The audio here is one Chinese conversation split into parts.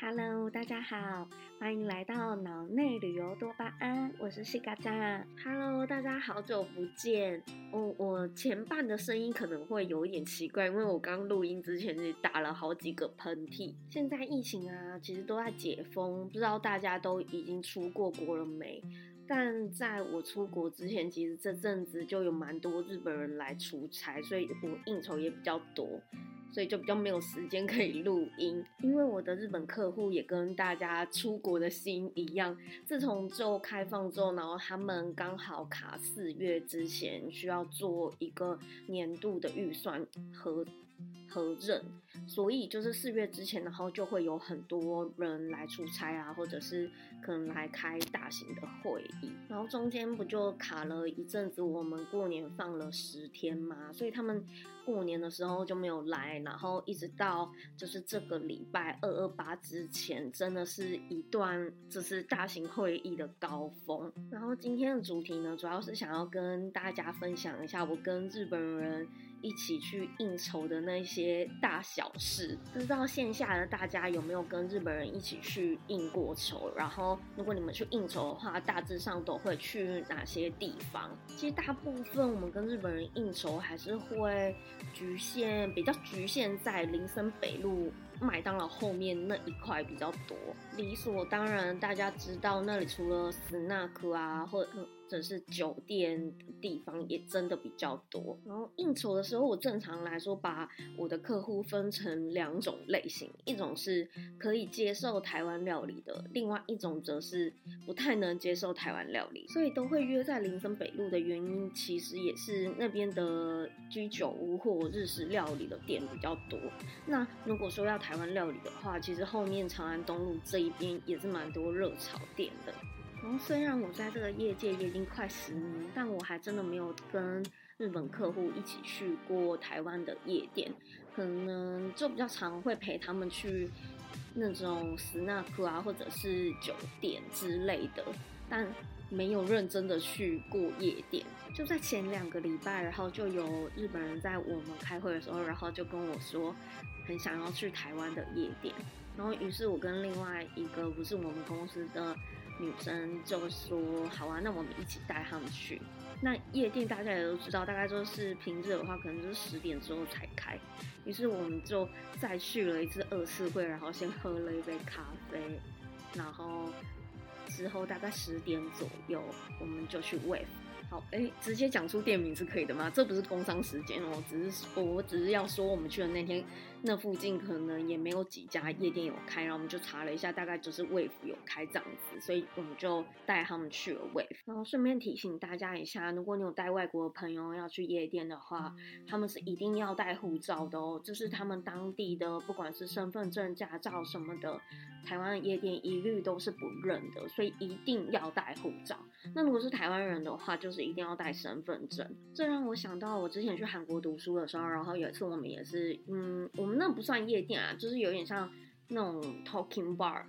Hello，大家好，欢迎来到脑内旅游多巴胺，我是西嘎扎。Hello，大家好久不见。我我前半的声音可能会有一点奇怪，因为我刚录音之前也打了好几个喷嚏。现在疫情啊，其实都在解封，不知道大家都已经出过国了没？但在我出国之前，其实这阵子就有蛮多日本人来出差，所以我应酬也比较多。所以就比较没有时间可以录音，因为我的日本客户也跟大家出国的心一样，自从就开放之后，然后他们刚好卡四月之前需要做一个年度的预算和。和任，所以就是四月之前，然后就会有很多人来出差啊，或者是可能来开大型的会议，然后中间不就卡了一阵子，我们过年放了十天嘛，所以他们过年的时候就没有来，然后一直到就是这个礼拜二二八之前，真的是一段就是大型会议的高峰。然后今天的主题呢，主要是想要跟大家分享一下我跟日本人。一起去应酬的那些大小事，不知道线下的大家有没有跟日本人一起去应过酬？然后，如果你们去应酬的话，大致上都会去哪些地方？其实大部分我们跟日本人应酬还是会局限，比较局限在林森北路麦当劳后面那一块比较多。理所当然，大家知道那里除了斯纳克啊，或者。或者是酒店地方也真的比较多，然后应酬的时候，我正常来说把我的客户分成两种类型，一种是可以接受台湾料理的，另外一种则是不太能接受台湾料理，所以都会约在林森北路的原因，其实也是那边的居酒屋或日式料理的店比较多。那如果说要台湾料理的话，其实后面长安东路这一边也是蛮多热炒店的。虽然我在这个业界也已经快十年，但我还真的没有跟日本客户一起去过台湾的夜店，可能就比较常会陪他们去那种 snack 啊，或者是酒店之类的，但没有认真的去过夜店。就在前两个礼拜，然后就有日本人在我们开会的时候，然后就跟我说很想要去台湾的夜店，然后于是我跟另外一个不是我们公司的。女生就说：“好啊，那我们一起带他们去。那夜店大家也都知道，大概就是平日的话，可能就是十点之后才开。于是我们就再去了一次二次会，然后先喝了一杯咖啡，然后之后大概十点左右，我们就去 Wave。好，哎，直接讲出店名是可以的吗？这不是工商时间哦，只是我我只是要说，我们去的那天，那附近可能也没有几家夜店有开，然后我们就查了一下，大概就是 Wave 有开这样子，所以我们就带他们去了 Wave。然后顺便提醒大家一下，如果你有带外国的朋友要去夜店的话，他们是一定要带护照的哦，就是他们当地的不管是身份证、驾照什么的，台湾的夜店一律都是不认的，所以一定要带护照。那如果是台湾人的话，就是一定要带身份证。这让我想到我之前去韩国读书的时候，然后有一次我们也是，嗯，我们那不算夜店啊，就是有点像那种 talking bar，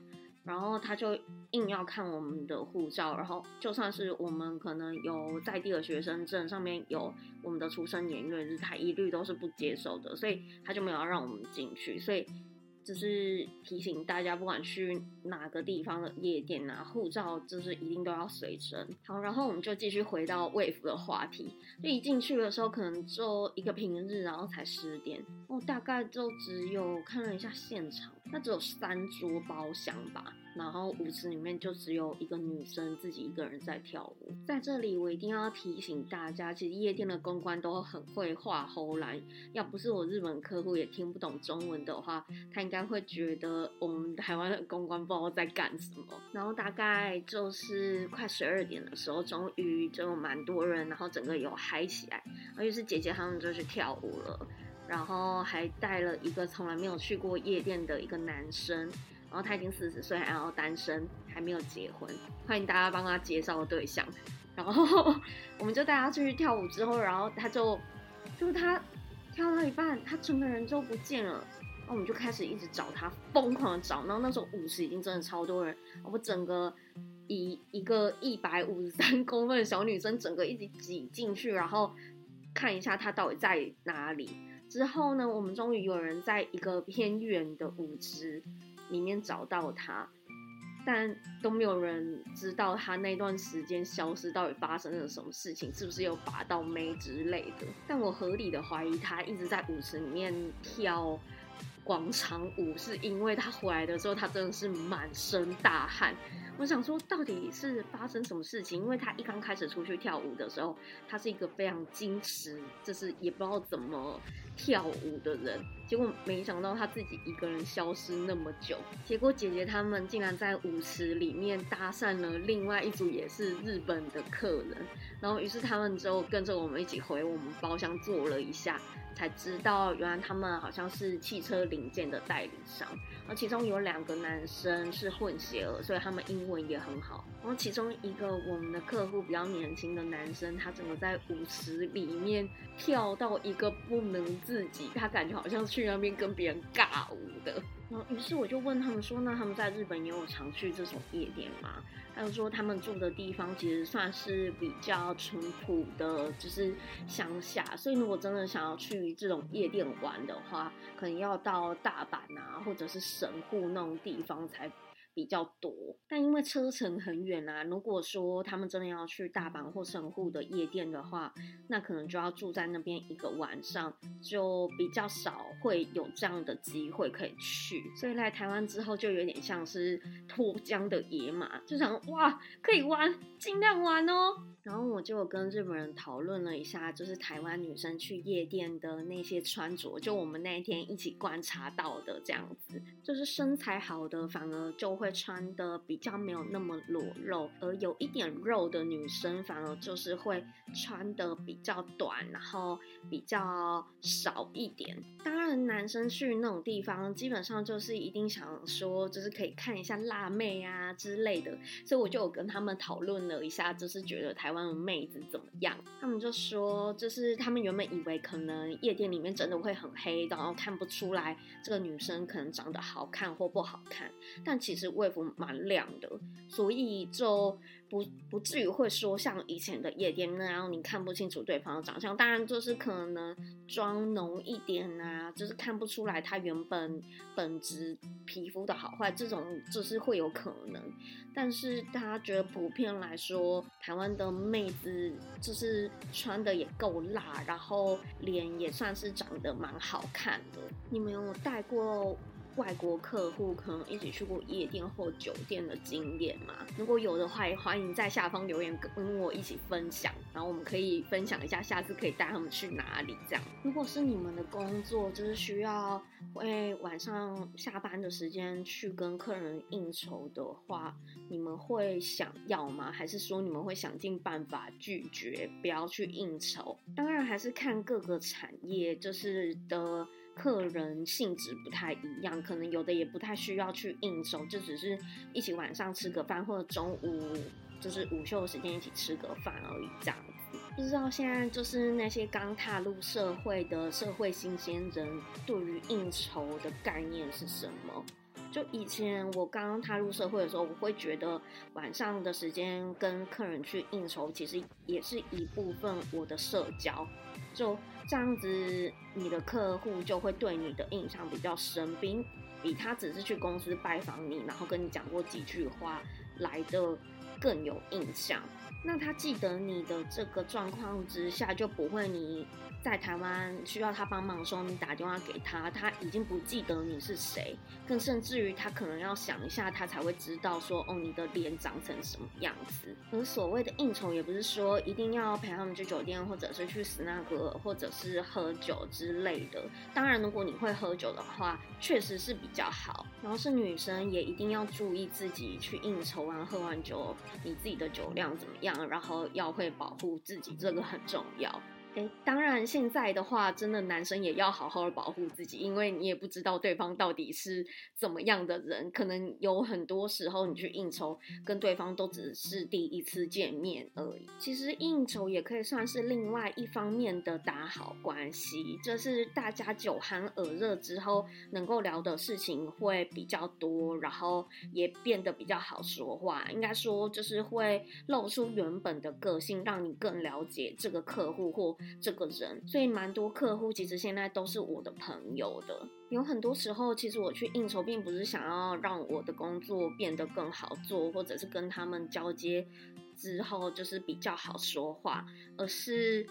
然后他就硬要看我们的护照，然后就算是我们可能有在地的学生证，上面有我们的出生年月日，他一律都是不接受的，所以他就没有让我们进去，所以。就是提醒大家，不管去哪个地方的夜店啊，护照就是一定都要随身。好，然后我们就继续回到 Wave 的话题。就一进去的时候，可能就一个平日，然后才十点，我大概就只有看了一下现场。那只有三桌包厢吧，然后舞池里面就只有一个女生自己一个人在跳舞。在这里，我一定要提醒大家，其实夜店的公关都很会画喉兰。要不是我日本客户也听不懂中文的话，他应该会觉得我们台湾的公关不知道在干什么。然后大概就是快十二点的时候，终于就有蛮多人，然后整个有嗨起来，而且是姐姐他们就去跳舞了。然后还带了一个从来没有去过夜店的一个男生，然后他已经四十岁，然后单身，还没有结婚，欢迎大家帮他介绍对象。然后我们就带他出去跳舞之后，然后他就就是他跳到一半，他整个人就不见了。然后我们就开始一直找他，疯狂的找。然后那时候舞池已经真的超多人，我整个一一个一百五十三公分的小女生，整个一直挤进去，然后看一下他到底在哪里。之后呢，我们终于有人在一个偏远的舞池里面找到他。但都没有人知道他那段时间消失到底发生了什么事情，是不是有拔到妹之类的？但我合理的怀疑他一直在舞池里面跳广场舞，是因为他回来的时候他真的是满身大汗。我想说，到底是发生什么事情？因为他一刚开始出去跳舞的时候，他是一个非常矜持，就是也不知道怎么跳舞的人。结果没想到他自己一个人消失那么久。结果姐姐他们竟然在舞池里面搭讪了另外一组也是日本的客人，然后于是他们就跟着我们一起回我们包厢坐了一下。才知道，原来他们好像是汽车零件的代理商，而其中有两个男生是混血儿，所以他们英文也很好。然后其中一个我们的客户比较年轻的男生，他整个在舞池里面跳到一个不能自己，他感觉好像去那边跟别人尬舞的。然后于是我就问他们说：“那他们在日本也有常去这种夜店吗？”还有说他们住的地方其实算是比较淳朴的，就是乡下，所以如果真的想要去这种夜店玩的话，可能要到大阪啊，或者是神户那种地方才。比较多，但因为车程很远啊，如果说他们真的要去大阪或神户的夜店的话，那可能就要住在那边一个晚上，就比较少会有这样的机会可以去。所以来台湾之后，就有点像是脱缰的野马，就想哇，可以玩，尽量玩哦。然后我就跟日本人讨论了一下，就是台湾女生去夜店的那些穿着，就我们那一天一起观察到的这样子，就是身材好的反而就会穿的比较没有那么裸露，而有一点肉的女生反而就是会穿的比较短，然后比较少一点。当然，男生去那种地方，基本上就是一定想说，就是可以看一下辣妹啊之类的，所以我就有跟他们讨论了一下，就是觉得台湾的。妹子怎么样？他们就说，就是他们原本以为可能夜店里面真的会很黑，然后看不出来这个女生可能长得好看或不好看，但其实卫服蛮亮的，所以就不不至于会说像以前的夜店那样，你看不清楚对方的长相。当然，就是可能妆浓一点啊，就是看不出来她原本本质皮肤的好坏，这种就是会有可能。但是大家觉得普遍来说，台湾的妹子就是穿的也够辣，然后脸也算是长得蛮好看的。你们有带过？外国客户可能一起去过夜店或酒店的经验吗？如果有的话，也欢迎在下方留言跟我一起分享，然后我们可以分享一下下次可以带他们去哪里。这样，如果是你们的工作就是需要会晚上下班的时间去跟客人应酬的话，你们会想要吗？还是说你们会想尽办法拒绝，不要去应酬？当然还是看各个产业就是的。客人性质不太一样，可能有的也不太需要去应酬，就只是一起晚上吃个饭，或者中午就是午休的时间一起吃个饭而已这样子。不知道现在就是那些刚踏入社会的社会新鲜人，对于应酬的概念是什么？就以前我刚刚踏入社会的时候，我会觉得晚上的时间跟客人去应酬，其实也是一部分我的社交。就这样子，你的客户就会对你的印象比较深，比比他只是去公司拜访你，然后跟你讲过几句话来的更有印象。那他记得你的这个状况之下，就不会你。在台湾需要他帮忙的时候，你打电话给他，他已经不记得你是谁，更甚至于他可能要想一下，他才会知道说，哦，你的脸长成什么样子。而所谓的应酬，也不是说一定要陪他们去酒店，或者是去死那个，或者是喝酒之类的。当然，如果你会喝酒的话，确实是比较好。然后是女生，也一定要注意自己去应酬完喝完酒，你自己的酒量怎么样，然后要会保护自己，这个很重要。哎，当然，现在的话，真的男生也要好好的保护自己，因为你也不知道对方到底是怎么样的人，可能有很多时候你去应酬，跟对方都只是第一次见面而已。其实应酬也可以算是另外一方面的打好关系，就是大家酒酣耳热之后，能够聊的事情会比较多，然后也变得比较好说话。应该说，就是会露出原本的个性，让你更了解这个客户或。这个人，所以蛮多客户其实现在都是我的朋友的。有很多时候，其实我去应酬，并不是想要让我的工作变得更好做，或者是跟他们交接之后就是比较好说话，而是。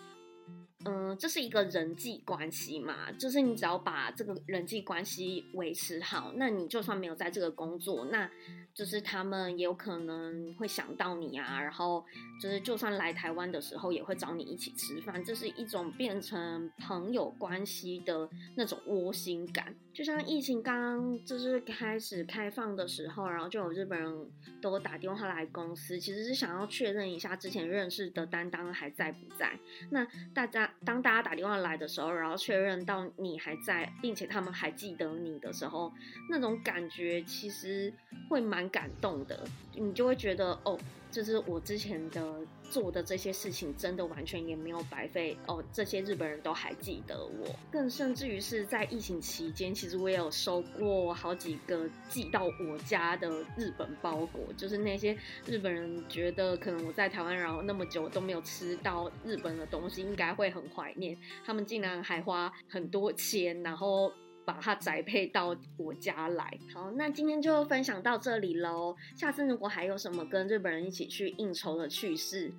嗯，这是一个人际关系嘛，就是你只要把这个人际关系维持好，那你就算没有在这个工作，那就是他们也有可能会想到你啊，然后就是就算来台湾的时候，也会找你一起吃饭，这是一种变成朋友关系的那种窝心感。就像疫情刚就是开始开放的时候，然后就有日本人都打电话来公司，其实是想要确认一下之前认识的担当还在不在。那大家当大家打电话来的时候，然后确认到你还在，并且他们还记得你的时候，那种感觉其实会蛮感动的，你就会觉得哦。就是我之前的做的这些事情，真的完全也没有白费哦。这些日本人都还记得我，更甚至于是在疫情期间，其实我也有收过好几个寄到我家的日本包裹。就是那些日本人觉得可能我在台湾然后那么久都没有吃到日本的东西，应该会很怀念。他们竟然还花很多钱，然后。把它宅配到我家来。好，那今天就分享到这里喽。下次如果还有什么跟日本人一起去应酬的趣事，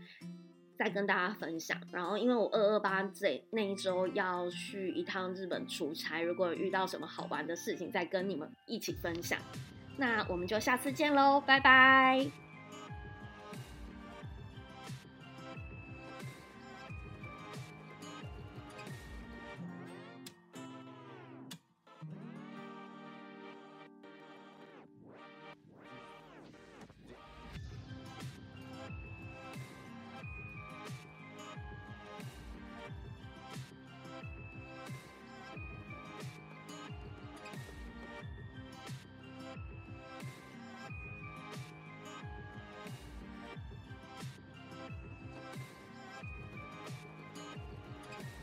再跟大家分享。然后，因为我二二八这那一周要去一趟日本出差，如果遇到什么好玩的事情，再跟你们一起分享。那我们就下次见喽，拜拜。